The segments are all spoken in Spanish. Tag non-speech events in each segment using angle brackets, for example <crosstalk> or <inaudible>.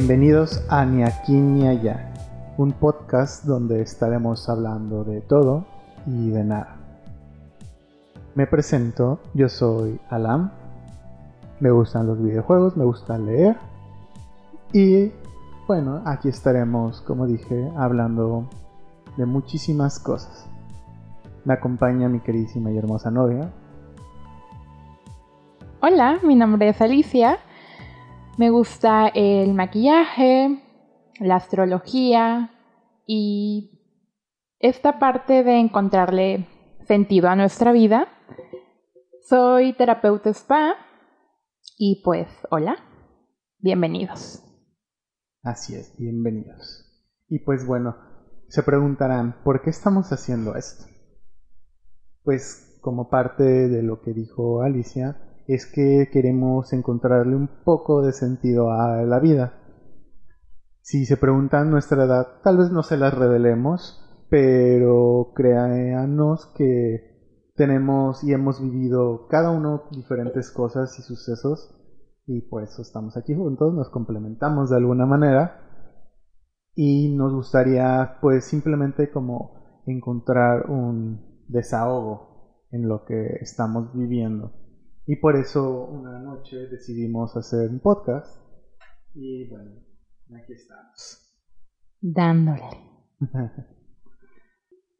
Bienvenidos a Ni aquí ni allá, un podcast donde estaremos hablando de todo y de nada. Me presento, yo soy Alam, me gustan los videojuegos, me gusta leer y bueno, aquí estaremos, como dije, hablando de muchísimas cosas. Me acompaña mi queridísima y hermosa novia. Hola, mi nombre es Alicia. Me gusta el maquillaje, la astrología y esta parte de encontrarle sentido a nuestra vida. Soy terapeuta spa y pues hola, bienvenidos. Así es, bienvenidos. Y pues bueno, se preguntarán, ¿por qué estamos haciendo esto? Pues como parte de lo que dijo Alicia, es que queremos encontrarle un poco de sentido a la vida. Si se preguntan nuestra edad, tal vez no se las revelemos, pero créanos que tenemos y hemos vivido cada uno diferentes cosas y sucesos y por eso estamos aquí juntos, nos complementamos de alguna manera y nos gustaría pues simplemente como encontrar un desahogo en lo que estamos viviendo. Y por eso una noche decidimos hacer un podcast y bueno, aquí estamos. Dándole. <laughs>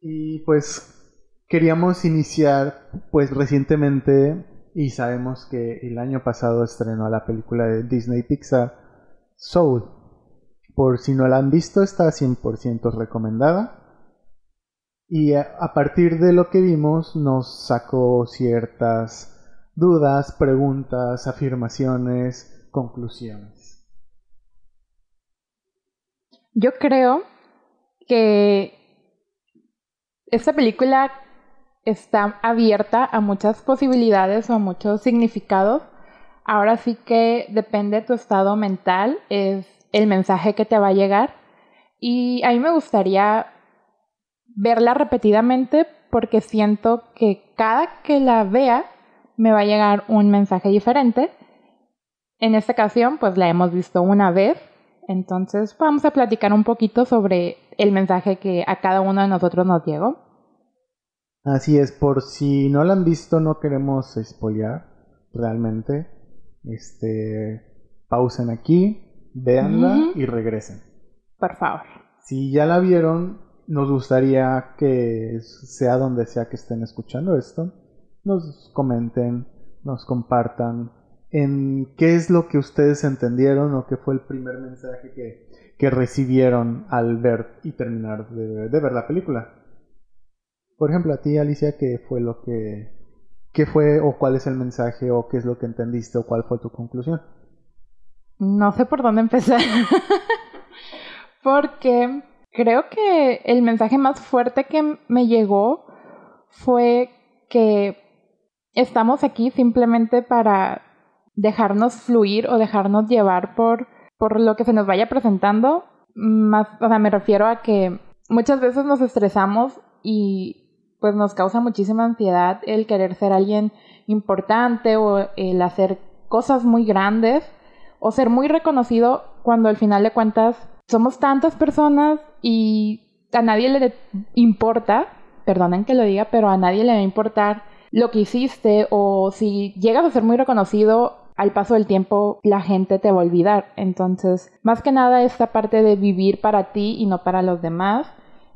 y pues queríamos iniciar pues recientemente y sabemos que el año pasado estrenó la película de Disney Pixar Soul. Por si no la han visto, está 100% recomendada. Y a partir de lo que vimos nos sacó ciertas dudas, preguntas, afirmaciones, conclusiones. Yo creo que esta película está abierta a muchas posibilidades o a muchos significados. Ahora sí que depende de tu estado mental, es el mensaje que te va a llegar. Y a mí me gustaría verla repetidamente porque siento que cada que la vea me va a llegar un mensaje diferente. En esta ocasión, pues la hemos visto una vez, entonces vamos a platicar un poquito sobre el mensaje que a cada uno de nosotros nos llegó. Así es, por si no la han visto, no queremos spoilear realmente. Este, pausen aquí, véanla y regresen. Por favor. Si ya la vieron, nos gustaría que sea donde sea que estén escuchando esto, nos comenten, nos compartan en qué es lo que ustedes entendieron o qué fue el primer mensaje que, que recibieron al ver y terminar de, ver la película. Por ejemplo, a ti, Alicia, ¿qué fue lo que... ¿Qué fue o cuál es el mensaje o qué es lo que entendiste o cuál fue tu conclusión? No sé por dónde empezar. <laughs> Porque creo que el mensaje más fuerte que me llegó fue que estamos aquí simplemente para dejarnos fluir o dejarnos llevar por, por lo que se nos vaya presentando. Más, o sea, me refiero a que muchas veces nos estresamos y pues nos causa muchísima ansiedad el querer ser alguien importante o el hacer cosas muy grandes o ser muy reconocido cuando al final de cuentas somos tantas personas y a nadie le importa, perdonen que lo diga, pero a nadie le va a importar lo que hiciste o si llegas a ser muy reconocido, al paso del tiempo la gente te va a olvidar. Entonces, más que nada esta parte de vivir para ti y no para los demás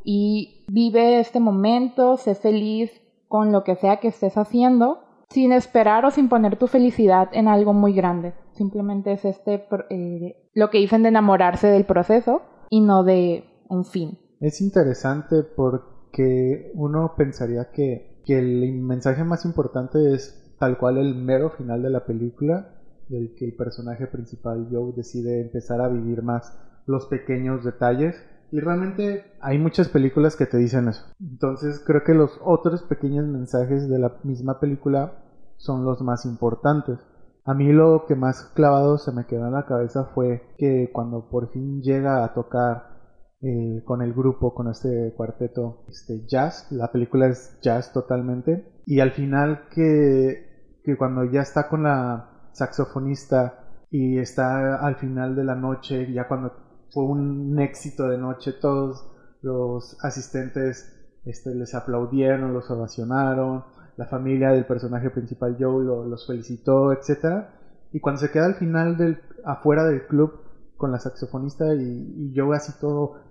y vive este momento, sé feliz con lo que sea que estés haciendo, sin esperar o sin poner tu felicidad en algo muy grande. Simplemente es este eh, lo que dicen de enamorarse del proceso y no de un fin. Es interesante porque uno pensaría que que el mensaje más importante es tal cual el mero final de la película, del que el personaje principal Joe decide empezar a vivir más los pequeños detalles. Y realmente hay muchas películas que te dicen eso. Entonces creo que los otros pequeños mensajes de la misma película son los más importantes. A mí lo que más clavado se me quedó en la cabeza fue que cuando por fin llega a tocar eh, con el grupo, con este cuarteto este, jazz. La película es jazz totalmente. Y al final que, que cuando ya está con la saxofonista y está al final de la noche, ya cuando fue un éxito de noche, todos los asistentes este, les aplaudieron, los ovacionaron, la familia del personaje principal Joe los felicitó, etc. Y cuando se queda al final del, afuera del club con la saxofonista y, y Joe así todo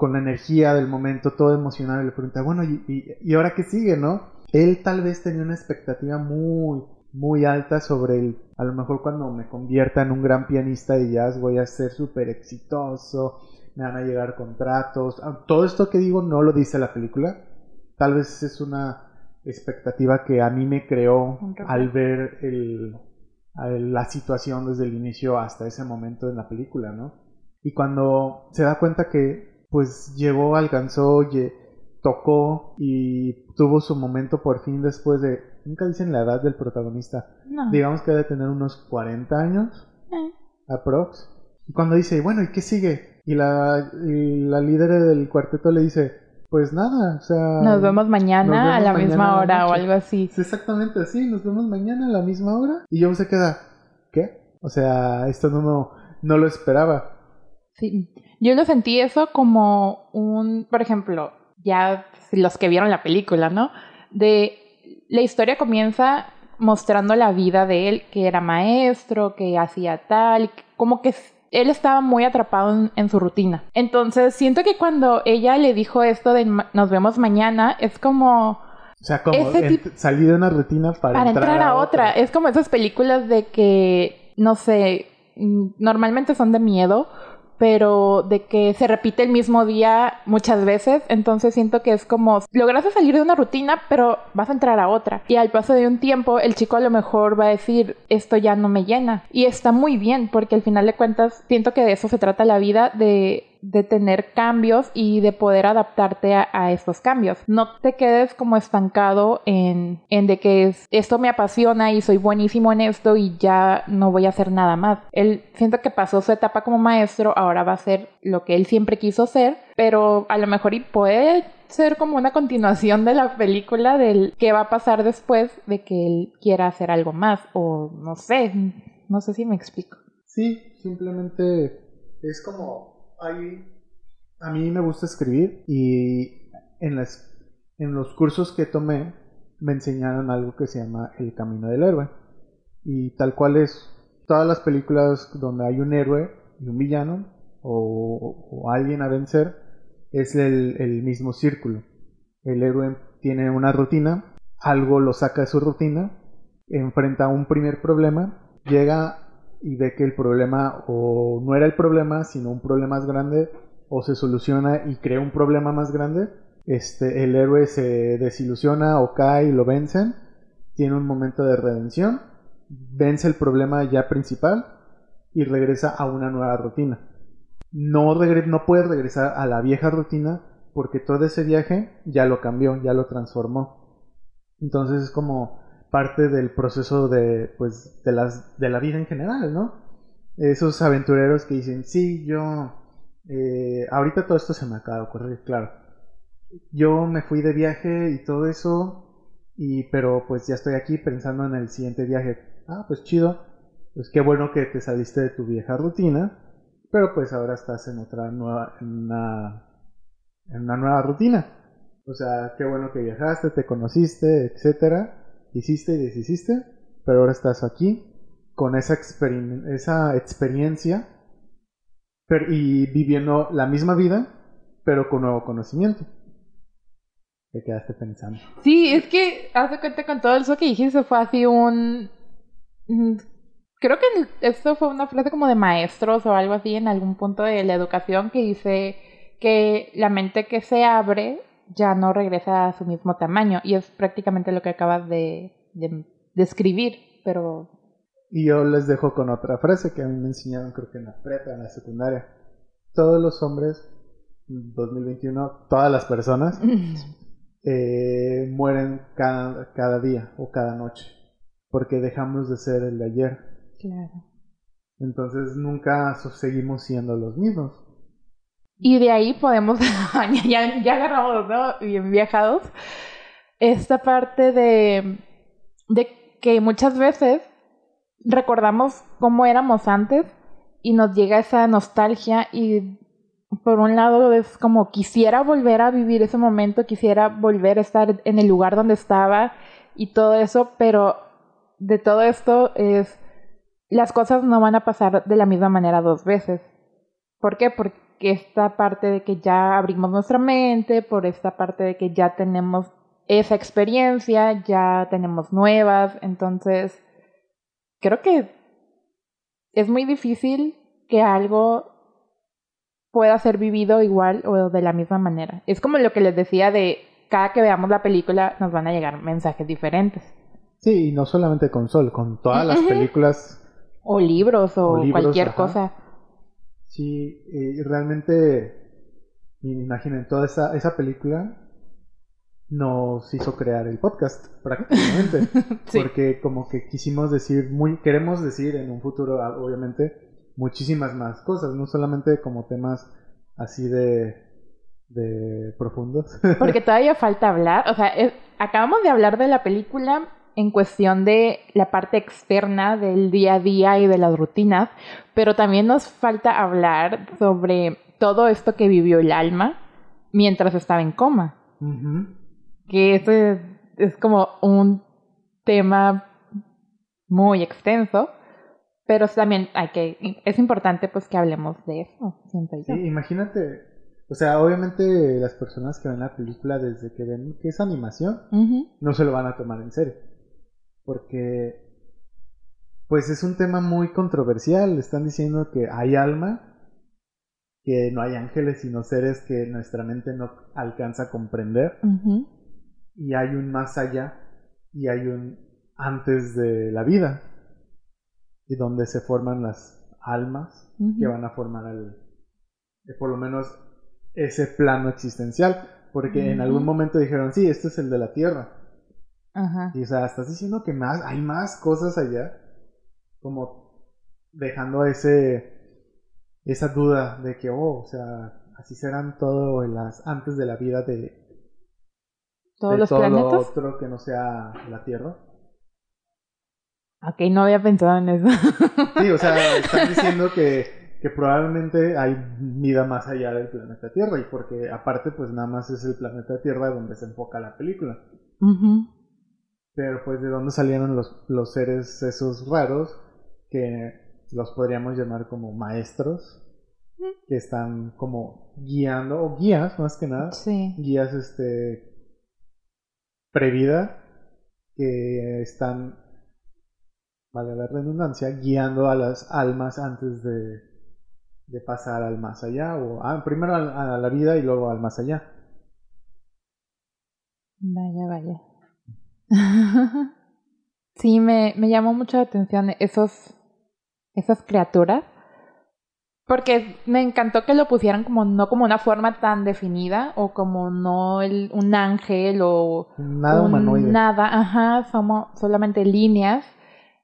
con la energía del momento, todo emocionado, le pregunta, bueno, ¿y, y, ahora qué sigue, no? Él tal vez tenía una expectativa muy, muy alta sobre el, a lo mejor cuando me convierta en un gran pianista de jazz voy a ser súper exitoso, me van a llegar contratos. Ah, todo esto que digo no lo dice la película. Tal vez es una expectativa que a mí me creó al ver el, la situación desde el inicio hasta ese momento en la película, ¿no? Y cuando se da cuenta que pues llegó, alcanzó, tocó y tuvo su momento por fin después de, nunca dicen la edad del protagonista, digamos que debe tener unos 40 años, eh. aprox. Y cuando dice, bueno, ¿y qué sigue? Y la, la líder del cuarteto le dice, pues nada, o sea... Nos vemos mañana a la misma hora o algo así. exactamente así, nos vemos mañana a la misma hora. Y yo se queda, ¿qué? O sea, esto no, no lo esperaba. Sí, yo lo sentí eso como un, por ejemplo, ya los que vieron la película, ¿no? De la historia comienza mostrando la vida de él, que era maestro, que hacía tal, como que él estaba muy atrapado en, su rutina. Entonces, siento que cuando ella le dijo esto de nos vemos mañana, es como... O sea, como salir de una rutina para, entrar, a, otra. Es como esas películas de que, no sé, mm, normalmente son de miedo pero de que se repite el mismo día muchas veces, entonces siento que es como lograste salir de una rutina, pero vas a entrar a otra. Y al paso de un tiempo, el chico a lo mejor va a decir, esto ya no me llena. Y está muy bien, porque al final de cuentas, siento que de eso se trata la vida, de de tener cambios y de poder adaptarte a, estos cambios. No te quedes como estancado en, en de que esto me apasiona y soy buenísimo en esto y ya no voy a hacer nada más. Él siento que pasó su etapa como maestro, ahora va a ser lo que él siempre quiso ser, pero a lo mejor y puede ser como una continuación de la película del qué va a pasar después de que él quiera hacer algo más o no sé, no sé si me explico. Sí, simplemente es como a mí me gusta escribir y en los cursos que tomé me enseñaron algo que se llama el camino del héroe. Y tal cual es todas las películas donde hay un héroe y un villano o, alguien a vencer, es el, el mismo círculo. El héroe tiene una rutina, algo lo saca de su rutina, enfrenta un primer problema, llega y ve que el problema o no era el problema, sino un problema más grande, o se soluciona y crea un problema más grande, este, el héroe se desilusiona o cae y lo vencen, tiene un momento de redención, vence el problema ya principal y regresa a una nueva rutina. No, no puede regresar a la vieja rutina porque todo ese viaje ya lo cambió, ya lo transformó. Entonces es como parte del proceso de, pues, de, las, de la vida en general, ¿no? Esos aventureros que dicen, sí, yo, eh, ahorita todo esto se me acaba de ocurrir, claro. Yo me fui de viaje y todo eso, y, pero pues ya estoy aquí pensando en el siguiente viaje. Ah, pues chido, pues qué bueno que te saliste de tu vieja rutina, pero pues ahora estás en otra nueva, en una, en una nueva rutina. O sea, qué bueno que viajaste, te conociste, etcétera hiciste y deshiciste, pero ahora estás aquí con esa, esa experiencia y viviendo la misma vida, pero con nuevo conocimiento. Te quedaste pensando. Sí, es que hace cuenta con todo eso que dijiste, fue así un... Mm, creo que esto fue una frase como de maestros o algo así en algún punto de la educación que dice que la mente que se abre ya no regresa a su mismo tamaño. Y es prácticamente lo que acabas de, describir, pero... Y yo les dejo con otra frase que a mí me enseñaron creo que en la prepa, en la secundaria. Todos los hombres, 2021, todas las personas, <laughs> eh, mueren cada, cada día o cada noche. Porque dejamos de ser el de ayer. Claro. Entonces nunca seguimos siendo los mismos. Y de ahí podemos, <laughs> ya, ya agarramos, ¿no? Bien viajados, esta parte de, de que muchas veces recordamos cómo éramos antes y nos llega esa nostalgia y por un lado es como quisiera volver a vivir ese momento, quisiera volver a estar en el lugar donde estaba y todo eso, pero de todo esto es las cosas no van a pasar de la misma manera dos veces. ¿Por qué? Porque esta parte de que ya abrimos nuestra mente, por esta parte de que ya tenemos esa experiencia, ya tenemos nuevas, entonces creo que es muy difícil que algo pueda ser vivido igual o de la misma manera. Es como lo que les decía de cada que veamos la película nos van a llegar mensajes diferentes. Sí, y no solamente con Sol, con todas las películas. O libros o, cualquier cosa. Sí, y realmente, imaginen, toda esa, esa película nos hizo crear el podcast prácticamente. <laughs> Porque como que quisimos decir, muy, queremos decir en un futuro, ah, obviamente, muchísimas más cosas, no solamente como temas así de, de profundos. Porque todavía falta hablar, o sea, acabamos de hablar de la película en cuestión de la parte externa del día a día y de las rutinas, pero también nos falta hablar sobre todo esto que vivió el alma mientras estaba en coma. Que esto es, como un tema muy extenso, pero también hay que, es importante pues que hablemos de eso, siento yo. Sí, imagínate, o sea, obviamente las personas que ven la película desde que ven que es animación, no se lo van a tomar en serio, porque pues es un tema muy controversial, están diciendo que hay alma, que no hay ángeles sino seres que nuestra mente no alcanza a comprender. Y hay un más allá y hay un antes de la vida y donde se forman las almas que van a formar el, eh, por lo menos ese plano existencial. Porque en algún momento dijeron sí este es el de la tierra y o sea estás diciendo que más hay más cosas allá como dejando ese esa duda de que oh o sea así serán todo las antes de la vida de todos los todo planetas. Lo otro que no sea la Tierra. Ok, no había pensado en eso. <laughs> sí, o sea, están diciendo que, que probablemente hay vida más allá del planeta Tierra y porque aparte pues nada más es el planeta Tierra donde se enfoca la película. Pero pues de dónde salieron los, los seres esos raros que los podríamos llamar como maestros que están como guiando o guías más que nada sí. guías este previda que están, vale la redundancia, guiando a las almas antes de, de pasar al más allá, o ah, primero a, la vida y luego al más allá. Vaya, vaya. <laughs> sí, me, me llamó mucho la atención esos, esas criaturas porque me encantó que lo pusieran como no como una forma tan definida o como no el, un ángel o nada humanoide. Nada, ajá, somos solamente líneas.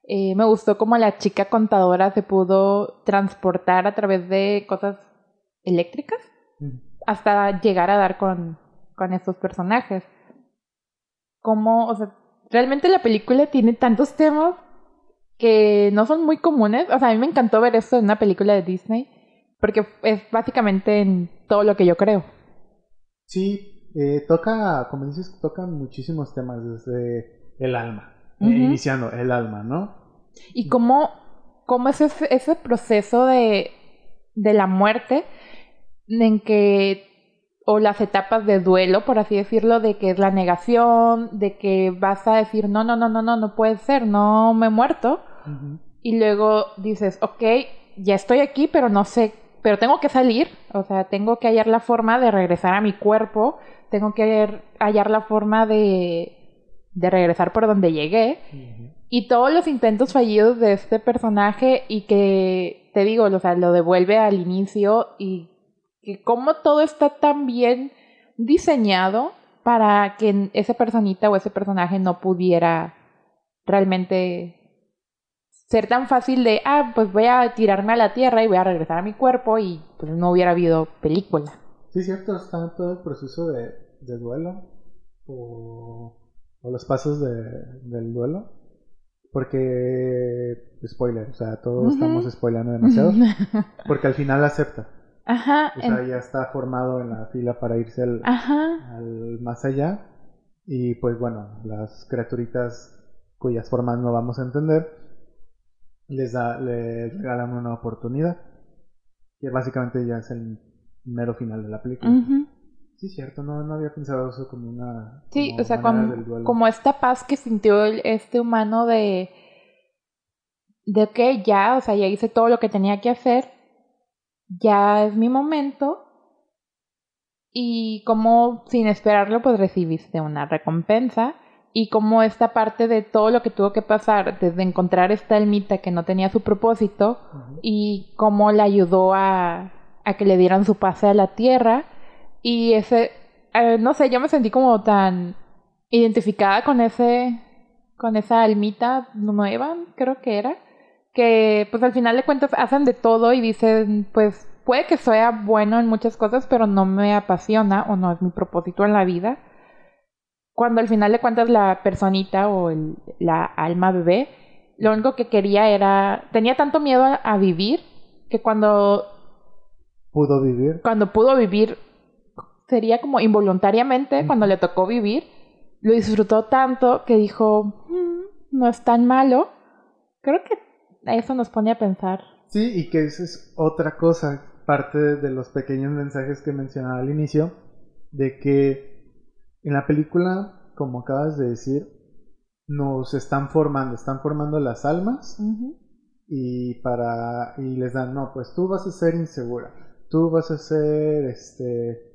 Eh, me gustó como la chica contadora se pudo transportar a través de cosas eléctricas hasta llegar a dar con, con estos personajes. Como, o sea, realmente la película tiene tantos temas que no son muy comunes. O sea, a mí me encantó ver esto en una película de Disney porque es básicamente en todo lo que yo creo. Sí, eh, toca, como dices, toca muchísimos temas desde el alma, eh, iniciando el alma, ¿no? Y cómo, cómo es ese, ese proceso de, de la muerte en que o las etapas de duelo, por así decirlo, de que es la negación, de que vas a decir, no, no, no, no, no, no puede ser, no me he muerto. Y luego dices, ok, ya estoy aquí, pero no sé pero tengo que salir, o sea, tengo que hallar la forma de regresar a mi cuerpo, tengo que hallar la forma de, de regresar por donde llegué. Y todos los intentos fallidos de este personaje y que, te digo, o sea, lo devuelve al inicio y que como todo está tan bien diseñado para que esa personita o ese personaje no pudiera realmente ser tan fácil de, ah, pues voy a tirarme a la tierra y voy a regresar a mi cuerpo y pues no hubiera habido película. Sí, cierto, está todo el proceso de, duelo o, los pasos de, del duelo. Porque, spoiler, o sea, todos estamos spoilando demasiado. <laughs> porque al final acepta. Ajá. O sea, ya está formado en la fila para irse al, más allá. Y pues bueno, las criaturitas cuyas formas no vamos a entender, les, da, les regalan una oportunidad. Que básicamente ya es el mero final de la película. Ujú. Sí, cierto, no, no había pensado eso como una. Sí, como o sea, como, como esta paz que sintió el- este humano de, de que ya, o sea, ya hice todo lo que tenía que hacer, ya es mi momento, y como sin esperarlo, pues recibiste una recompensa, y como esta parte de todo lo que tuvo que pasar, desde encontrar esta almita que no tenía su propósito, y cómo le ayudó a, a que le dieran su pase a la tierra. Y ese, eh, no sé, yo me sentí como tan identificada con ese, con esa almita nueva, creo que era, que pues al final de cuentas hacen de todo y dicen, pues puede que sea bueno en muchas cosas, pero no me apasiona o no es mi propósito en la vida. Cuando al final de cuentas la personita o el- la alma bebé, lo único que quería era, tenía tanto miedo a, a vivir que cuando, Pudo vivir. cuando pudo vivir, sería como involuntariamente, cuando le tocó vivir, lo disfrutó tanto que dijo, "Mm, no es tan malo. Creo que eso nos pone a pensar. Sí, y que esa es otra cosa, parte de los pequeños mensajes que mencionaba al inicio, de que en la película, como acabas de decir, nos están formando, están formando las almas y para y les dan, no, pues tú vas a ser insegura, tú vas a ser este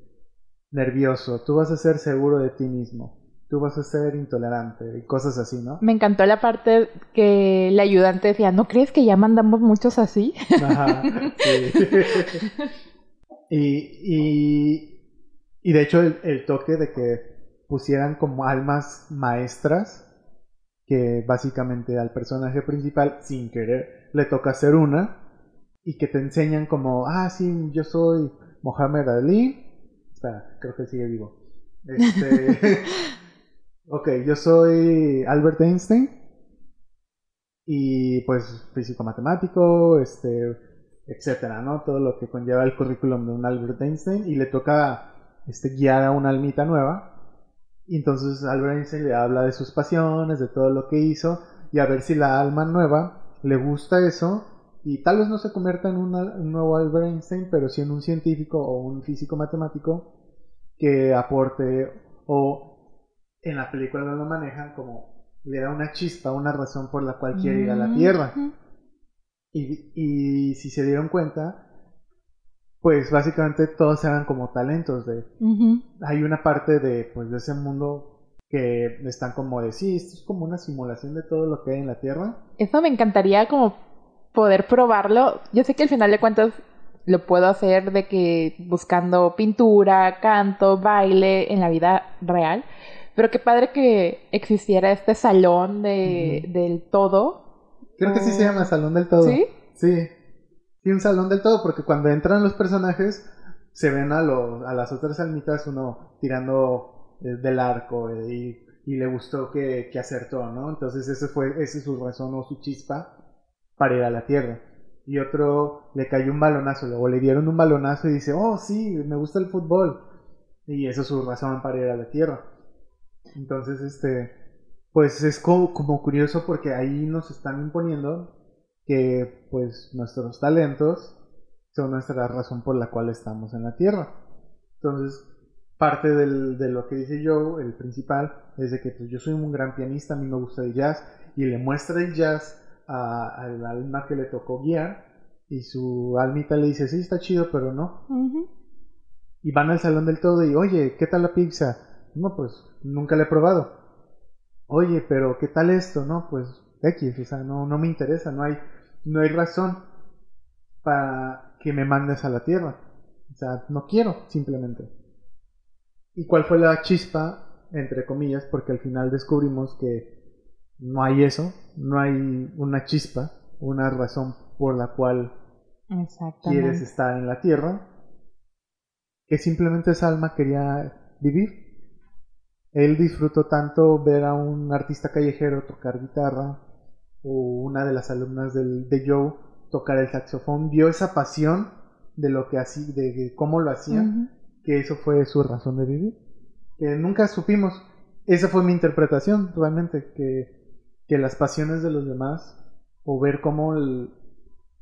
nervioso, tú vas a ser seguro de ti mismo, tú vas a ser intolerante y cosas así, ¿no? Me encantó la parte que el ayudante decía, ¿no crees que ya mandamos muchos así? Ajá, sí. <laughs> y, y, y de hecho el, el toque de que pusieran como almas maestras, que básicamente al personaje principal, sin querer, le toca hacer una, y que te enseñan como, ah, sí, yo soy Mohamed Ali. Espera, creo que sigue vivo. Este, <laughs> ok, yo soy Albert Einstein. Y pues físico matemático, este, etcétera, ¿no? Todo lo que conlleva el currículum de un Albert Einstein. Y le toca este, guiar a una almita nueva. Y entonces Albert Einstein le habla de sus pasiones, de todo lo que hizo. Y a ver si la alma nueva le gusta eso. Y tal vez no se convierta en una- un nuevo Albert Einstein, pero sí en un científico o un físico matemático que aporte o en la película no lo manejan como le da una chispa, una razón por la cual quiere ir a la Tierra. Ujú. Y, y si se dieron cuenta, pues básicamente todos eran como talentos de... Hay una parte de, pues, de ese mundo que están como de, sí, esto es como una simulación de todo lo que hay en la Tierra. Eso me encantaría como poder probarlo. Yo sé que al final de cuentas lo puedo hacer de que buscando pintura, canto, baile en la vida real. Pero qué padre que existiera este salón de, del todo. Creo que sí se Oh. llama Salón del Todo. ¿Sí? Sí. Sí, un salón del todo, porque cuando entran los personajes, se ven a, los, a las otras almitas uno tirando eh, del arco eh, y, y le gustó que, que acertó, ¿no? Entonces ese fue ese es su razón o su chispa para ir a la Tierra. Y otro le cayó un balonazo, luego le dieron un balonazo y dice, oh sí, me gusta el fútbol. Y eso es su razón para ir a la Tierra. Entonces, este, pues es como, como curioso porque ahí nos están imponiendo que pues nuestros talentos son nuestra razón por la cual estamos en la Tierra. Entonces, parte del- de lo que dice Joe, el principal, es de que pues, yo soy un gran pianista, a mí me gusta el jazz, y le muestra el jazz a- al alma que le tocó guiar, y su almita le dice, sí, está chido, pero no. Y van al salón del todo y, oye, ¿qué tal la pizza? No, pues nunca la he probado. Oye, pero ¿qué tal esto? No, pues X, o sea, no, no me interesa, no hay, no hay razón para que me mandes a la tierra. O sea, no quiero, simplemente. ¿Y cuál fue la chispa, entre comillas? Porque al final descubrimos que no hay eso, no hay una chispa, una razón por la cual quieres estar en la tierra, que simplemente esa alma quería vivir. Él disfrutó tanto ver a un artista callejero tocar guitarra o una de las alumnas del, de Joe tocar el saxofón, vio esa pasión de lo que hacía, de cómo lo hacía, que eso fue su razón de vivir. Que nunca supimos. Esa fue mi interpretación, realmente, que, que las pasiones de los demás, o ver cómo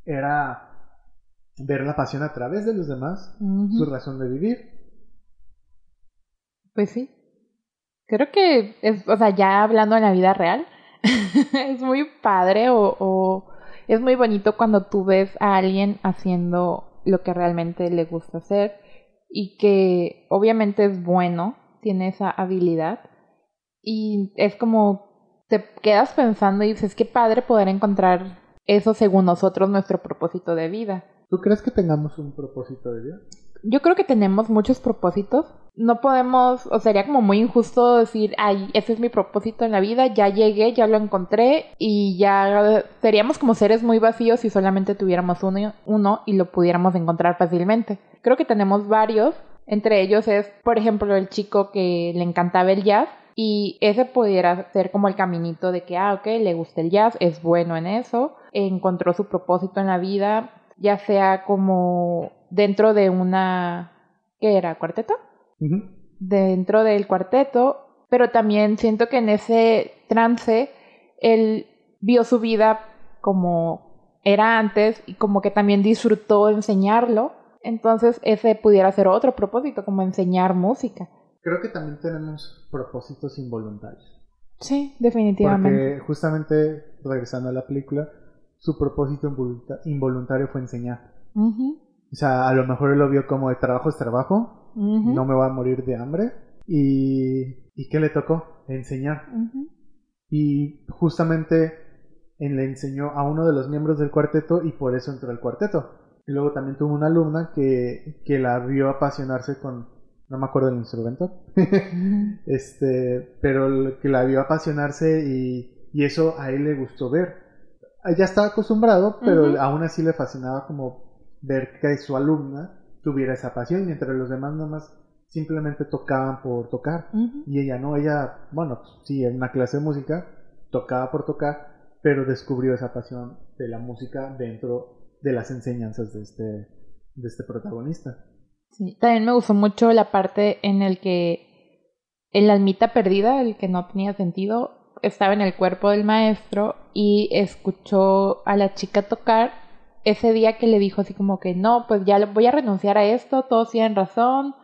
era ver la pasión a través de los demás, su razón de vivir. Pues sí. Creo que, es, o sea, ya hablando en la vida real, <laughs> es muy padre o, o es muy bonito cuando tú ves a alguien haciendo lo que realmente le gusta hacer y que obviamente es bueno, tiene esa habilidad y es como te quedas pensando y dices, qué padre poder encontrar eso según nosotros, nuestro propósito de vida. ¿Tú crees que tengamos un propósito de vida? Yo creo que tenemos muchos propósitos. No podemos, o sería como muy injusto decir, ay, ese es mi propósito en la vida, ya llegué, ya lo encontré y ya seríamos como seres muy vacíos si solamente tuviéramos uno, y lo pudiéramos encontrar fácilmente. Creo que tenemos varios, entre ellos es, por ejemplo, el chico que le encantaba el jazz y ese pudiera ser como el caminito de que, ah, ok, le gusta el jazz, es bueno en eso, encontró su propósito en la vida, ya sea como dentro de una, ¿qué era? ¿Cuarteto? Dentro del cuarteto, pero también siento que en ese trance él vio su vida como era antes y como que también disfrutó enseñarlo. Entonces ese pudiera ser otro propósito, como enseñar música. Creo que también tenemos propósitos involuntarios. Sí, definitivamente. Porque justamente regresando a la película, su propósito involuntario fue enseñar. O sea, a lo mejor él lo vio como de trabajo es trabajo, no me voy a morir de hambre. ¿Y, ¿y qué le tocó? Enseñar. Y justamente él le enseñó a uno de los miembros del cuarteto y por eso entró al cuarteto. Y luego también tuvo una alumna que, que la vio apasionarse con, no me acuerdo del instrumento, <laughs> este, pero que la vio apasionarse y, y eso a él le gustó ver ya estaba acostumbrado, pero aún así le fascinaba como ver que su alumna tuviera esa pasión, mientras los demás nomás simplemente tocaban por tocar. Y ella no, ella, bueno, sí, en una clase de música, tocaba por tocar, pero descubrió esa pasión de la música dentro de las enseñanzas de este, de este protagonista. Sí, también me gustó mucho la parte en el que en la almita perdida, el que no tenía sentido, estaba en el cuerpo del maestro y escuchó a la chica tocar ese día que le dijo así como que no, pues ya voy a renunciar a esto, todos tienen razón,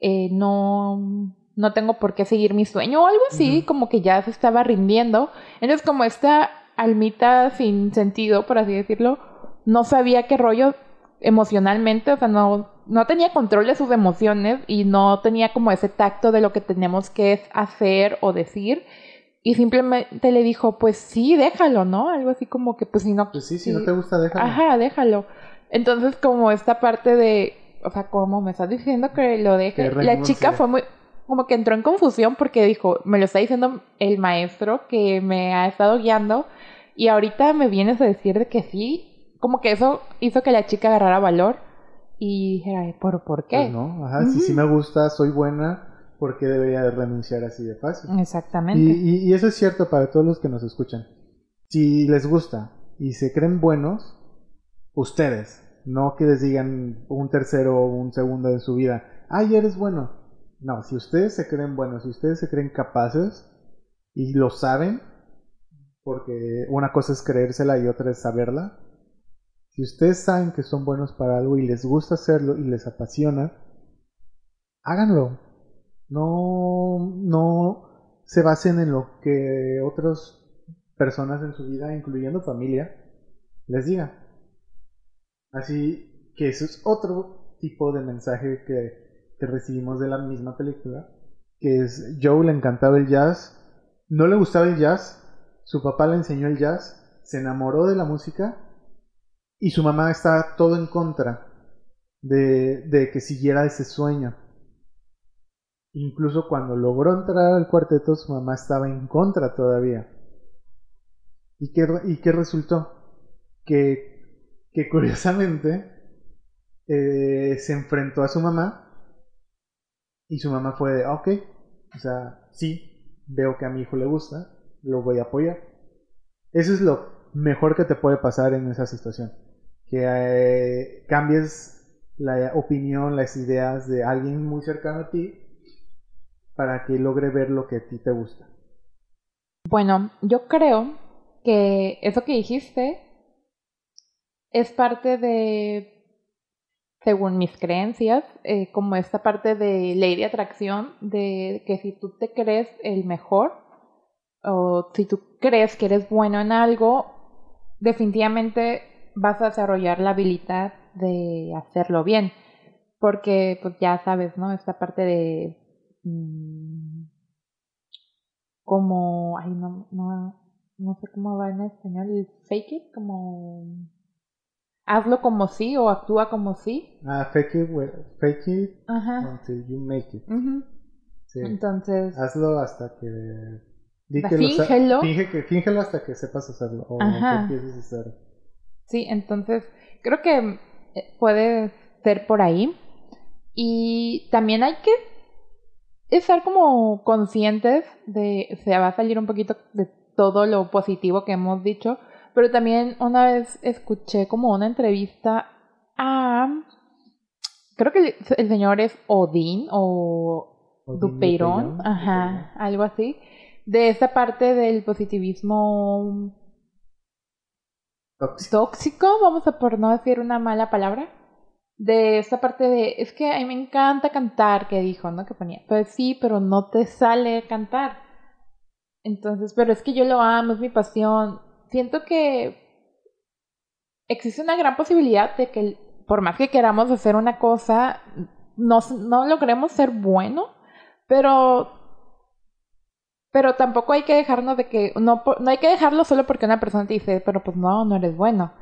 eh, no, no tengo por qué seguir mi sueño o algo así, como que ya se estaba rindiendo. Entonces como esta almita sin sentido, por así decirlo, no sabía qué rollo emocionalmente, o sea, no, no tenía control de sus emociones y no tenía como ese tacto de lo que tenemos que hacer o decir. Y simplemente le dijo, pues sí, déjalo, ¿no? Algo así como que, pues si no... Pues sí, si no te gusta, déjalo. Ajá, déjalo. Entonces, como esta parte de, o sea, como me estás diciendo que lo deje, la chica fue muy, como que entró en confusión porque dijo, me lo está diciendo el maestro que me ha estado guiando y ahorita me vienes a decir de que sí, como que eso hizo que la chica agarrara valor y dijera, ¿por, ¿por qué? Pues no, ajá, si sí me gusta, soy buena, ¿por qué debería renunciar así de fácil? Exactamente. Y, y, eso es cierto para todos los que nos escuchan. Si les gusta y se creen buenos, ustedes, no que les digan un tercero o un segundo de su vida, ay, eres bueno. No, si ustedes se creen buenos, si ustedes se creen capaces y lo saben, porque una cosa es creérsela y otra es saberla, si ustedes saben que son buenos para algo y les gusta hacerlo y les apasiona, háganlo. No, no se basen en lo que otras personas en su vida, incluyendo familia, les digan. Así que eso es otro tipo de mensaje que, que recibimos de la misma película, que es Joe le encantaba el jazz, no le gustaba el jazz, su papá le enseñó el jazz, se enamoró de la música y su mamá está todo en contra de, de que siguiera ese sueño. Incluso cuando logró entrar al cuarteto, su mamá estaba en contra todavía. ¿Y qué, y qué resultó? Que, que curiosamente eh, se enfrentó a su mamá y su mamá fue de, ok, o sea, sí, veo que a mi hijo le gusta, lo voy a apoyar. Eso es lo mejor que te puede pasar en esa situación. Que eh, cambies la opinión, las ideas de alguien muy cercano a ti para que logre ver lo que a ti te gusta. Bueno, yo creo que eso que dijiste es parte de, según mis creencias, eh, como esta parte de ley de atracción, de que si tú te crees el mejor o si tú crees que eres bueno en algo, definitivamente vas a desarrollar la habilidad de hacerlo bien. Porque, pues ya sabes, ¿no? Esta parte de... Mm, como... Ay, no, no, no sé cómo va en español. Fake it, como... Hazlo como sí o actúa como sí. Ah, fake it, fake it until you make it. sí. Entonces... Hazlo hasta que... fíngelo. finge que, fíngelo hasta que sepas hacerlo o que empieces a hacerlo. Sí, entonces creo que eh, puede ser por ahí. Y también hay que estar como conscientes de, se va a salir un poquito de todo lo positivo que hemos dicho, pero también una vez escuché como una entrevista a, creo que el, señor es Odín o Dupeirón, ajá, algo así, de esa parte del positivismo tóxico. vamos a por no decir una mala palabra, de esa parte de, es que a mí me encanta cantar, que dijo, ¿no? Que ponía, pues sí, pero no te sale cantar. Entonces, pero es que yo lo amo, es mi pasión. Siento que existe una gran posibilidad de que por más que queramos hacer una cosa, no, no logremos ser bueno, pero pero tampoco hay que dejarnos de que, no, no hay que dejarlo solo porque una persona te dice, pero pues no, no eres bueno.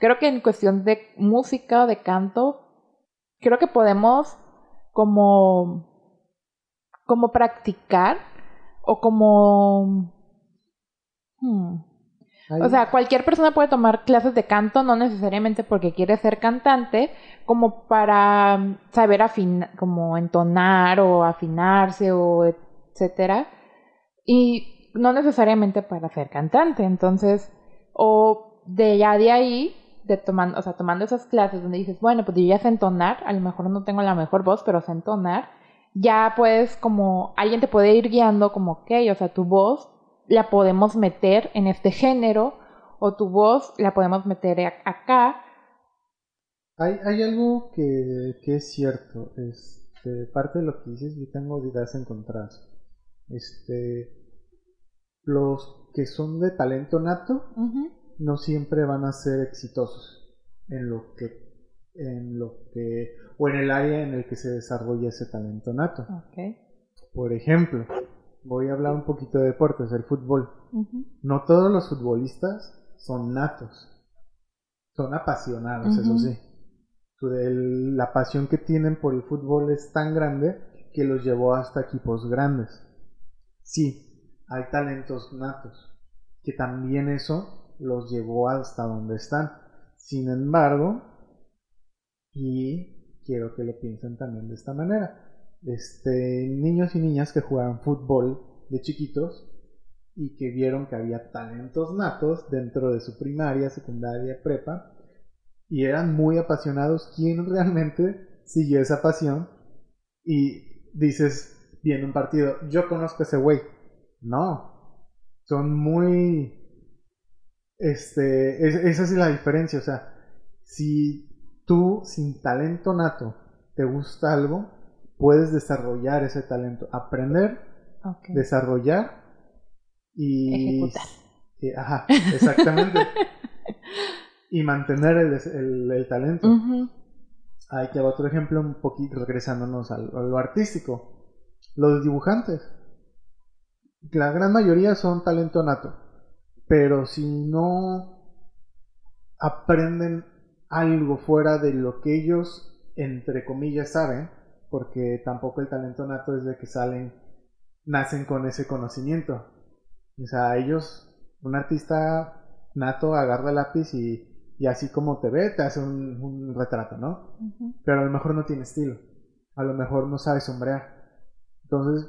Creo que en cuestión de música, de canto, creo que podemos como, como practicar o como... Hmm, o sea, cualquier persona puede tomar clases de canto, no necesariamente porque quiere ser cantante, como para saber afinar, como entonar o afinarse o etcétera y no necesariamente para ser cantante. Entonces, o de ya de ahí, de tomando, o sea, tomando esas clases donde dices, bueno, pues yo ya sé entonar, a lo mejor no tengo la mejor voz, pero sé entonar, ya puedes como, alguien te puede ir guiando como, ok, o sea, tu voz la podemos meter en este género, o tu voz la podemos meter acá. Hay, hay algo que, que es cierto, es parte de lo que dices, yo tengo ideas encontradas. Este, los que son de talento nato no siempre van a ser exitosos en lo que en lo que o en el área en el que se desarrolla ese talento nato. Por ejemplo, voy a hablar un poquito de deportes, el fútbol. No todos los futbolistas son natos, son apasionados, eso sí. la pasión que tienen por el fútbol es tan grande que los llevó hasta equipos grandes. Sí, hay talentos natos, que también eso los llevó hasta donde están. Sin embargo, y quiero que lo piensen también de esta manera, este, niños y niñas que jugaban fútbol de chiquitos y que vieron que había talentos natos dentro de su primaria, secundaria, prepa, y eran muy apasionados, ¿quién <laughs> realmente siguió esa pasión? Y dices, viendo un partido, yo conozco a ese güey. No, son muy... Este, esa es la diferencia, o sea, si tú sin talento nato te gusta algo, puedes desarrollar ese talento, aprender, desarrollar y... Ejecutar. ajá, exactamente. <laughs> y mantener el, el, talento. Hay que otro ejemplo, un poquito regresándonos a lo artístico los dibujantes. La gran mayoría son talento nato. Pero si no aprenden algo fuera de lo que ellos, entre comillas, saben, porque tampoco el talento nato es de que salen, nacen con ese conocimiento. O sea, ellos, un artista nato agarra el lápiz y, y así como te ve, te hace un, retrato, ¿no? Pero a lo mejor no tiene estilo. A lo mejor no sabe sombrear. Entonces,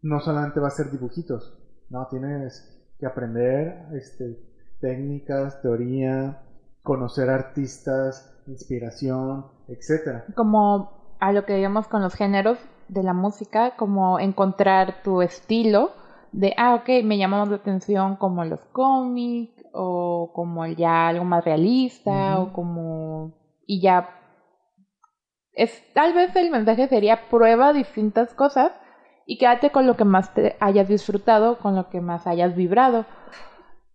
no solamente va a ser dibujitos, no, tienes que aprender este, técnicas, teoría, conocer artistas, inspiración, etcétera. Como a lo que digamos con los géneros de la música, como encontrar tu estilo de, ah, ok, me llamamos la atención como los cómics o como ya algo más realista o como... y ya... Es, tal vez el mensaje sería prueba distintas cosas y quédate con lo que más te hayas disfrutado, con lo que más hayas vibrado.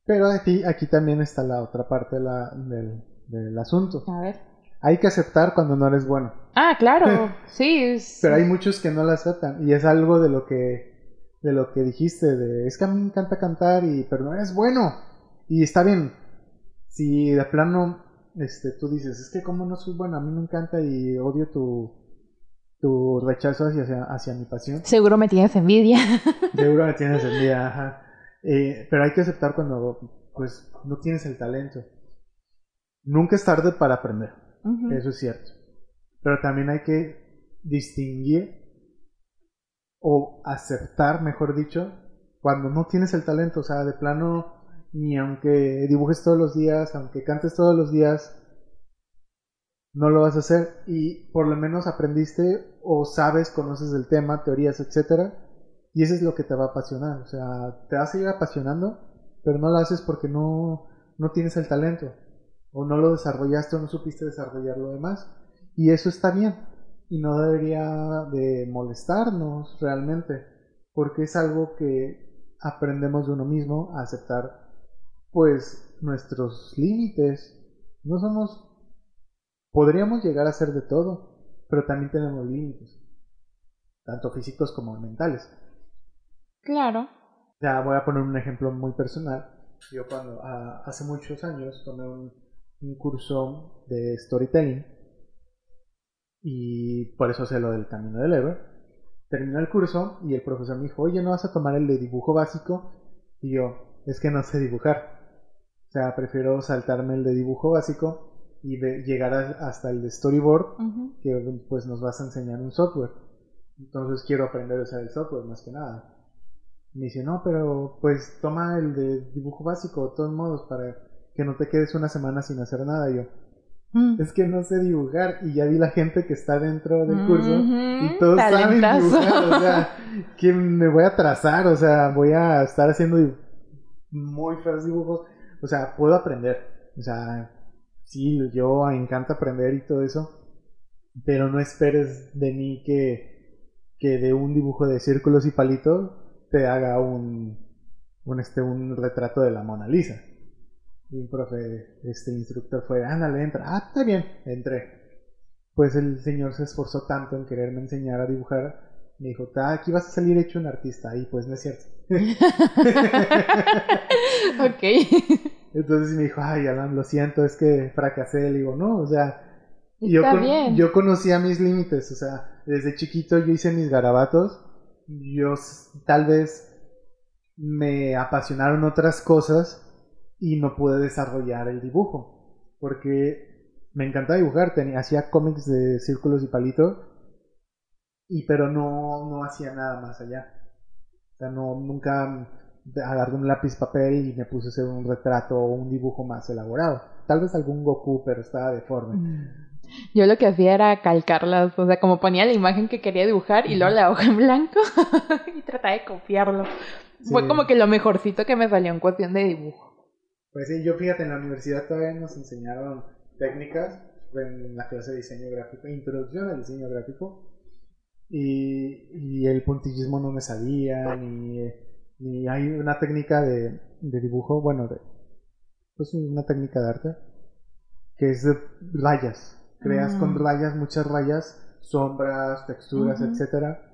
Pero aquí, aquí también está la otra parte la, del, del asunto. A ver. Hay que aceptar cuando no eres bueno. Ah, claro, <laughs> sí. Pero hay muchos que no lo aceptan y es algo de lo que de lo que dijiste de es que a mí me encanta cantar y pero no eres bueno y está bien. Si de plano este tú dices, es que como no soy bueno, a mí me encanta y odio tu tu rechazo hacia, hacia mi pasión. Seguro me tienes envidia. <laughs> Seguro me tienes <laughs> envidia, ajá. Eh, pero hay que aceptar cuando pues no tienes el talento. Nunca es tarde para aprender, eso es cierto. Pero también hay que distinguir o aceptar, mejor dicho, cuando no tienes el talento, o sea, de plano, ni aunque dibujes todos los días, aunque cantes todos los días, no lo vas a hacer y por lo menos aprendiste o sabes, conoces el tema, teorías, etcétera, y eso es lo que te va a apasionar, o sea, te va a seguir apasionando, pero no lo haces porque no, no tienes el talento, o no lo desarrollaste o no supiste desarrollar lo demás, y eso está bien, y no debería de molestarnos realmente, porque es algo que aprendemos de uno mismo a aceptar, pues, nuestros límites, no somos, podríamos llegar a ser de todo, pero también tenemos límites, tanto físicos como mentales. Claro. Ya voy a poner un ejemplo muy personal. Yo cuando hace muchos años tomé un, curso de storytelling y por eso sé lo del camino del héroe. Terminó el curso y el profesor me dijo, oye, ¿no vas a tomar el de dibujo básico? Y yo, es que no sé dibujar. O sea, prefiero saltarme el de dibujo básico y llegar hasta el de storyboard, que pues nos vas a enseñar un software. Entonces quiero aprender a usar el software más que nada. Me dice, no, pero pues toma el de dibujo básico, de todos modos, para que no te quedes una semana sin hacer nada. yo, mm. es que no sé dibujar. Y ya vi la gente que está dentro del curso y todos saben dibujar. O sea, que me voy a trazar, o sea, voy a estar haciendo muy feos dibujos. O sea, puedo aprender. O sea, sí, yo encanta aprender y todo eso. Pero no esperes de mí que, que de un dibujo de círculos y palitos te haga un, un, este, un retrato de la Mona Lisa. Y un profe, este instructor fue, ándale, entra. Ah, está bien, entré. Pues el señor se esforzó tanto en quererme enseñar a dibujar. Me dijo, ah, aquí vas a salir hecho un artista. Y pues no es cierto. <laughs> ok. Entonces me dijo, ay, Alan, lo siento, es que fracasé. Le digo, no, o sea, yo, yo conocía mis límites. O sea, desde chiquito yo hice mis garabatos yo tal vez me apasionaron otras cosas y no pude desarrollar el dibujo. Porque me encantaba dibujar, tenía, hacía cómics de círculos y palitos, y pero no, no hacía nada más allá. O sea, no, nunca agarré un lápiz papel y me puse a hacer un retrato o un dibujo más elaborado. Tal vez algún Goku, pero estaba deforme. Mm. Yo lo que hacía era calcarlas, o sea, como ponía la imagen que quería dibujar y luego la hoja en blanco <laughs> y trataba de copiarlo. Fue como que lo mejorcito que me salió en cuestión de dibujo. Pues sí, yo fíjate, en la universidad todavía nos enseñaron técnicas en la clase de diseño gráfico, introducción al diseño gráfico, y, el puntillismo no me sabía, ni, ni hay una técnica de, de dibujo, bueno, de, pues una técnica de arte, que es de rayas creas con mm. rayas, muchas rayas, sombras, texturas, etcétera.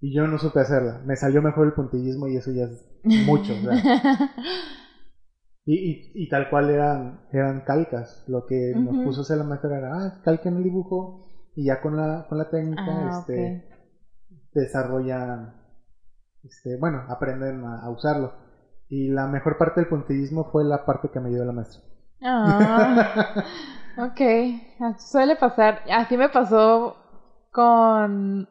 Y yo no supe hacerla. Me salió mejor el puntillismo y eso ya es mucho. <laughs> y, y, tal cual eran, eran calcas. Lo que nos puso a hacer la maestra era, ah, calquen el dibujo y ya con la, con la técnica ah, este, desarrollan, este, bueno, aprenden a, usarlo. Y la mejor parte del puntillismo fue la parte que me dio la maestra. Ah. Ok, suele pasar. Así me pasó con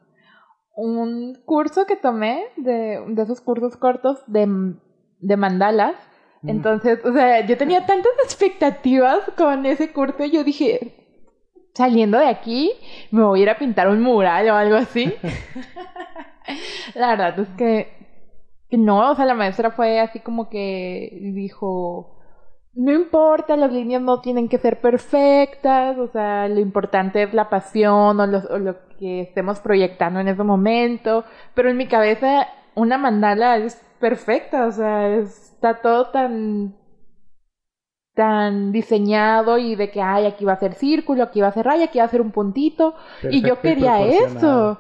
un curso que tomé de, de esos cursos cortos de, de mandalas. Entonces, o sea, yo tenía tantas expectativas con ese curso, yo dije, saliendo de aquí, me voy a ir a pintar un mural o algo así. <laughs> la verdad es que, no, o sea, la maestra fue así como que dijo, no importa, las líneas no tienen que ser perfectas, o sea, lo importante es la pasión o o lo que estemos proyectando en ese momento, pero en mi cabeza una mandala es perfecta, o sea, está todo tan tan diseñado y de que ay aquí va a ser círculo, aquí va a ser raya, aquí va a ser un puntito y yo quería eso.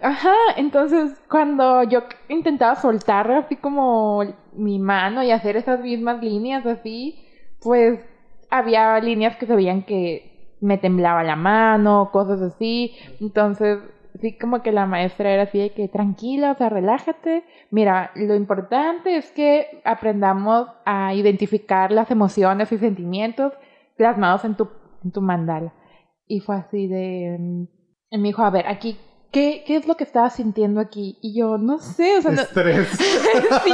Ajá, entonces cuando yo intentaba soltar así como mi mano y hacer esas mismas líneas así, pues había líneas que se veían que me temblaba la mano, cosas así, entonces sí como que la maestra era así de que tranquila, o sea, relájate. Mira, lo importante es que aprendamos a identificar las emociones y sentimientos plasmados en tu, en tu mandala. Y fue así de... Mm, y me dijo, a ver, aquí, ¿qué, ¿qué es lo que estabas sintiendo aquí? Y yo, no sé, o sea... Estrés. <laughs> sí,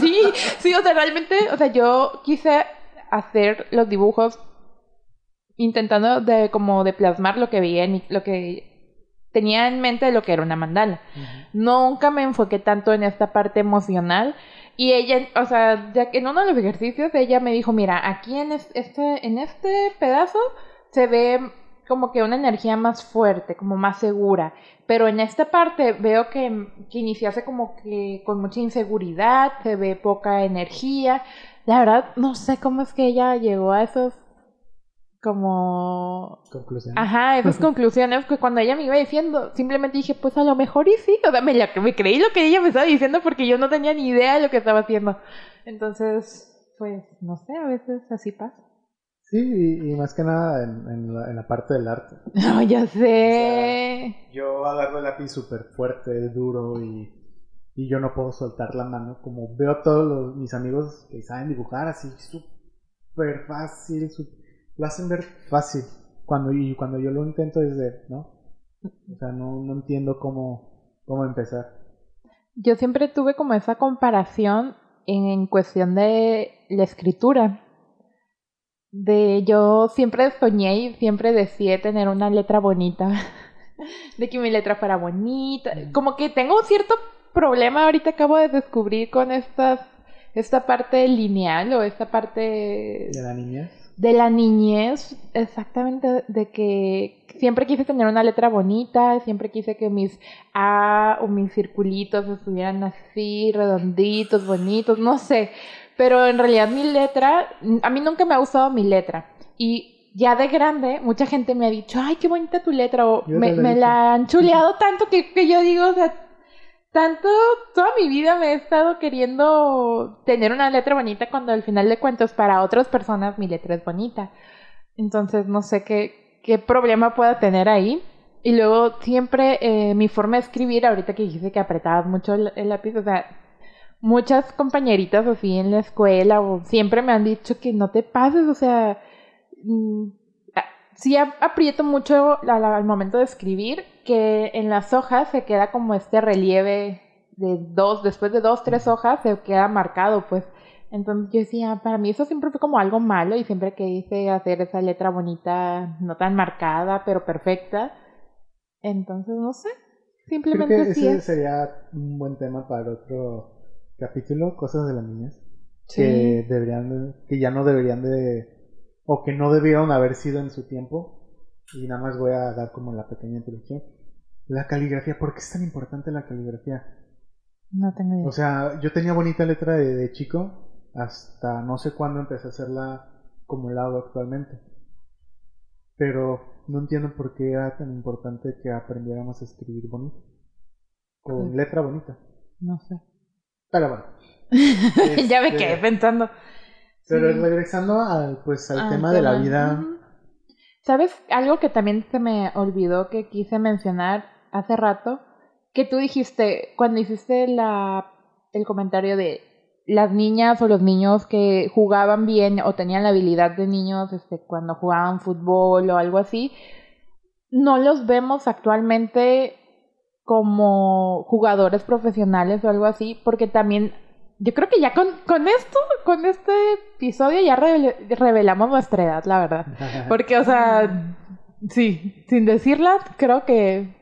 sí, sí, o sea, realmente, o sea, yo quise hacer los dibujos intentando de como de plasmar lo que veía en lo que tenía en mente lo que era una mandala. Nunca me enfoqué tanto en esta parte emocional. Y ella, o sea, ya que en uno de los ejercicios, ella me dijo, mira, aquí en este, en este pedazo se ve como que una energía más fuerte, como más segura. Pero en esta parte veo que, que iniciase como que con mucha inseguridad, se ve poca energía. La verdad, no sé cómo es que ella llegó a esos como... Conclusiones. Ajá, esas <laughs> conclusiones que cuando ella me iba diciendo, simplemente dije, pues a lo mejor y sí, o sea, me, me creí lo que ella me estaba diciendo porque yo no tenía ni idea de lo que estaba haciendo. Entonces, pues, no sé, a veces así pasa. Sí, y, más que nada en, en, la, en, la, parte del arte. <laughs> No, ya sé. O sea, yo agarro el lápiz súper fuerte, duro y, y yo no puedo soltar la mano. Como veo a todos los, mis amigos que saben dibujar así súper fácil, súper lo hacen ver fácil. Cuando, y cuando yo lo intento desde, ¿no? O sea, no, no entiendo cómo, cómo empezar. Yo siempre tuve como esa comparación en, en cuestión de la escritura. De yo siempre soñé y siempre deseé tener una letra bonita. <laughs> de que mi letra fuera bonita. Como que tengo cierto problema ahorita acabo de descubrir con estas esta parte lineal o esta parte de la niñez de la niñez, exactamente, de que siempre quise tener una letra bonita, siempre quise que mis A o mis circulitos estuvieran así, redonditos, bonitos, no sé. Pero en realidad mi letra, a mí nunca me ha gustado mi letra. Y ya de grande, mucha gente me ha dicho, ay, qué bonita tu letra, o me, me la han chuleado tanto que, que yo digo, o sea, tanto, toda mi vida me he estado queriendo tener una letra bonita cuando al final de cuentas para otras personas mi letra es bonita. Entonces no sé qué, qué problema pueda tener ahí. Y luego siempre eh, mi forma de escribir, ahorita que dijiste que apretabas mucho el, el, lápiz, o sea, muchas compañeritas así en la escuela o siempre me han dicho que no te pases, o sea, mmm, sí aprieto mucho al, al momento de escribir, que en las hojas se queda como este relieve de dos, después de dos, tres hojas se queda marcado, pues. Entonces yo decía, para mí eso siempre fue como algo malo y siempre que hice hacer esa letra bonita, no tan marcada, pero perfecta. Entonces, no sé, simplemente Creo que sí ese es. sería un buen tema para otro capítulo, cosas de las niñas. Sí. Que deberían, que ya no deberían de o que no debieron haber sido en su tiempo. Y nada más voy a dar como la pequeña introducción. La caligrafía, ¿por qué es tan importante la caligrafía? No tengo idea. O sea, yo tenía bonita letra de, de chico, hasta no sé cuándo empecé a hacerla como la hago actualmente. Pero no entiendo por qué era tan importante que aprendiéramos a escribir bonito. Con letra bonita. No sé. Pero bueno. <laughs> ya me quedé pensando. Pero sí. regresando al, pues, al tema de la vida. ¿Sabes? Algo que también se me olvidó que quise mencionar hace rato, que tú dijiste cuando hiciste la, el comentario de las niñas o los niños que jugaban bien o tenían la habilidad de niños este, cuando jugaban fútbol o algo así, no los vemos actualmente como jugadores profesionales o algo así, porque también yo creo que ya con, con esto, con este episodio ya revelamos nuestra edad, la verdad. <laughs> Porque, o sea, sí, sin decirla, creo que,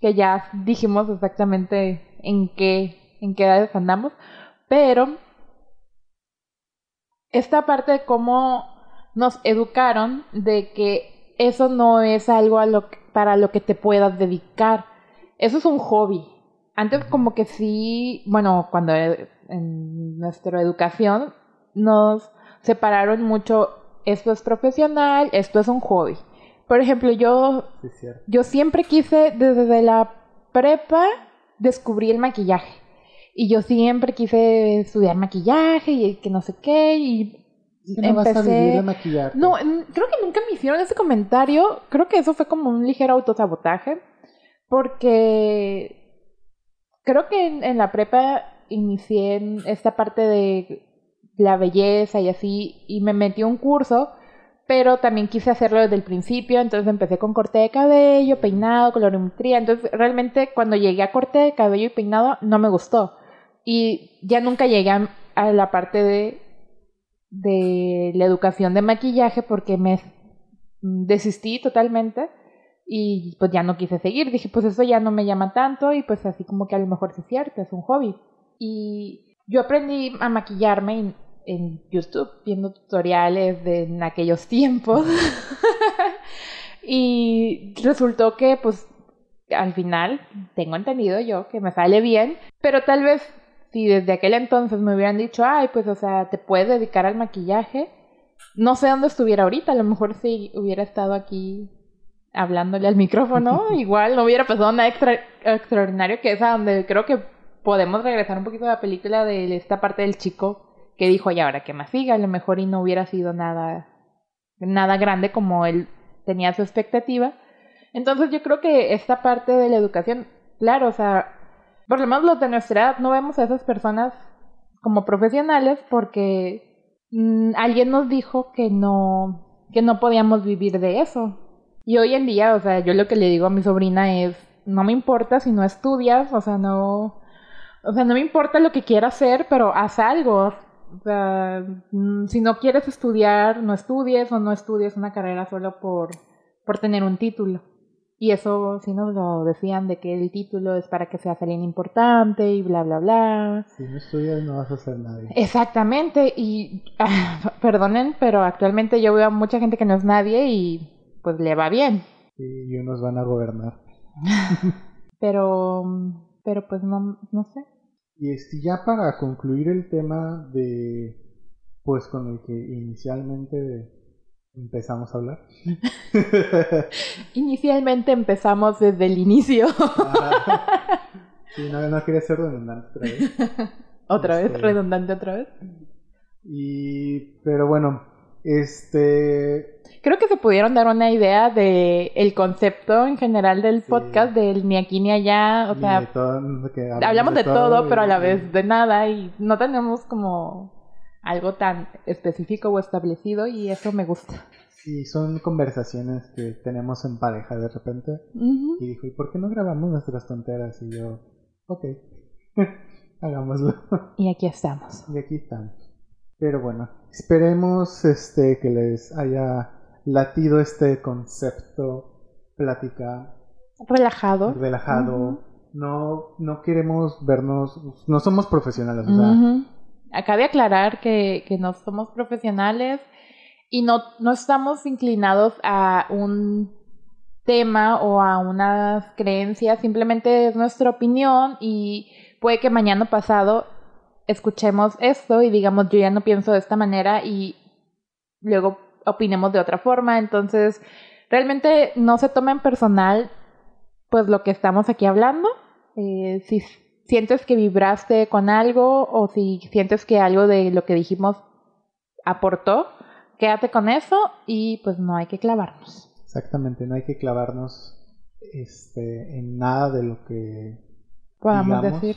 que ya dijimos exactamente en qué, en qué edades andamos. Pero esta parte de cómo nos educaron de que eso no es algo a lo para lo que te puedas dedicar. Eso es un hobby. Antes como que sí, bueno, cuando e, en nuestra educación nos separaron mucho, esto es profesional, esto es un hobby. Por ejemplo, yo, yo siempre quise desde la prepa descubrir el maquillaje. Y yo siempre quise estudiar maquillaje y que no sé qué. Y no vas a vivir maquillar. No, creo que nunca me hicieron ese comentario. Creo que eso fue como un ligero autosabotaje. Porque creo que en, la prepa inicié en esta parte de la belleza y así. Y me metí un curso. Pero también quise hacerlo desde el principio. Entonces empecé con corte de cabello, peinado, colorimetría. Entonces realmente cuando llegué a corte de cabello y peinado no me gustó y ya nunca llegué a, la parte de, de la educación de maquillaje porque me desistí totalmente y pues ya no quise seguir. Dije, pues eso ya no me llama tanto y pues así como que a lo mejor sí es es un hobby. Y yo aprendí a maquillarme en, YouTube, viendo tutoriales de en aquellos tiempos. <laughs> y resultó que pues al final tengo entendido yo que me sale bien, pero tal vez si desde aquel entonces me hubieran dicho, ay, pues, o sea, te puedes dedicar al maquillaje, no sé dónde estuviera ahorita, a lo mejor si hubiera estado aquí hablándole al micrófono, <laughs> igual no hubiera pasado nada extra, extraordinario que esa donde creo que podemos regresar un poquito a la película de esta parte del chico que dijo, y ahora que más siga, a lo mejor y no hubiera sido nada, nada grande como él tenía su expectativa. Entonces yo creo que esta parte de la educación, claro, o sea, por lo menos los de nuestra edad no vemos a esas personas como profesionales porque mm, alguien nos dijo que no, que no podíamos vivir de eso. Y hoy en día, o sea, yo lo que le digo a mi sobrina es, no me importa si no estudias, o sea, no, o sea, no me importa lo que quieras hacer, pero haz algo. O sea, mm, si no quieres estudiar, no estudies o no estudies una carrera solo por, por tener un título. Y eso sí nos lo decían de que el título es para que seas alguien importante y bla, bla, bla. Si no estudias no vas a ser nadie. Exactamente. Y <laughs> perdonen, pero actualmente yo veo a mucha gente que no es nadie y pues le va bien. y unos van a gobernar. <laughs> pero, pero pues no, no sé. Y este, ya para concluir el tema de, pues con el que inicialmente empezamos a hablar? <laughs> Inicialmente empezamos desde el inicio. <laughs> sí, no, no, quería ser redundante otra vez. ¿Otra vez? Este, ¿Redundante otra vez? Y, pero bueno, este... Creo que se pudieron dar una idea de el concepto en general del podcast, del ni aquí ni allá, o sea, hablamos, de, todo pero a la vez de nada y no tenemos como algo tan específico o establecido y eso me gusta. Sí, son conversaciones que tenemos en pareja de repente. Y dijo, ¿y por qué no grabamos nuestras tonteras? Y yo, ok, <laughs> hagámoslo. Y aquí estamos. Y aquí estamos. Pero bueno, esperemos este que les haya latido este concepto, plática. Relajado. Relajado. No, no queremos vernos, no somos profesionales, o sea, Acabe aclarar que, que no somos profesionales y no, no estamos inclinados a un tema o a unas creencias, simplemente es nuestra opinión y puede que mañana pasado escuchemos esto y digamos yo ya no pienso de esta manera y luego opinemos de otra forma, entonces realmente no se toma en personal pues lo que estamos aquí hablando, eh, si sientes que vibraste con algo o si sientes que algo de lo que dijimos aportó, quédate con eso y pues no hay que clavarnos. Exactamente, no hay que clavarnos este, en nada de lo que podamos decir.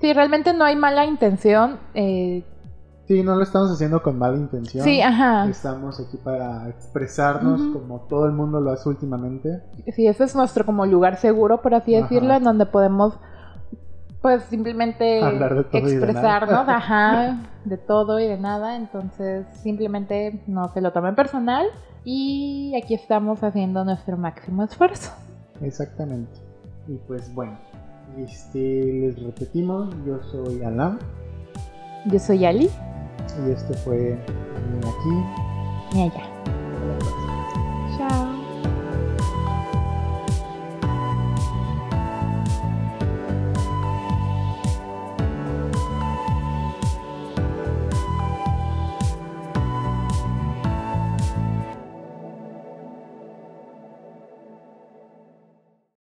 Sí, realmente no hay mala intención. Eh... Sí, no lo estamos haciendo con mala intención. Sí, ajá. Estamos aquí para expresarnos como todo el mundo lo hace últimamente. Sí, ese es nuestro como lugar seguro, por así decirlo, en donde podemos pues simplemente Hablar de todo y de expresarnos, nada. ajá, <laughs> de todo y de nada, entonces simplemente no se lo tomen personal y aquí estamos haciendo nuestro máximo esfuerzo. Exactamente. Y pues bueno, este, les repetimos, yo soy Alam. Yo soy Ali. Y este fue Ni aquí. Ni allá. Chao.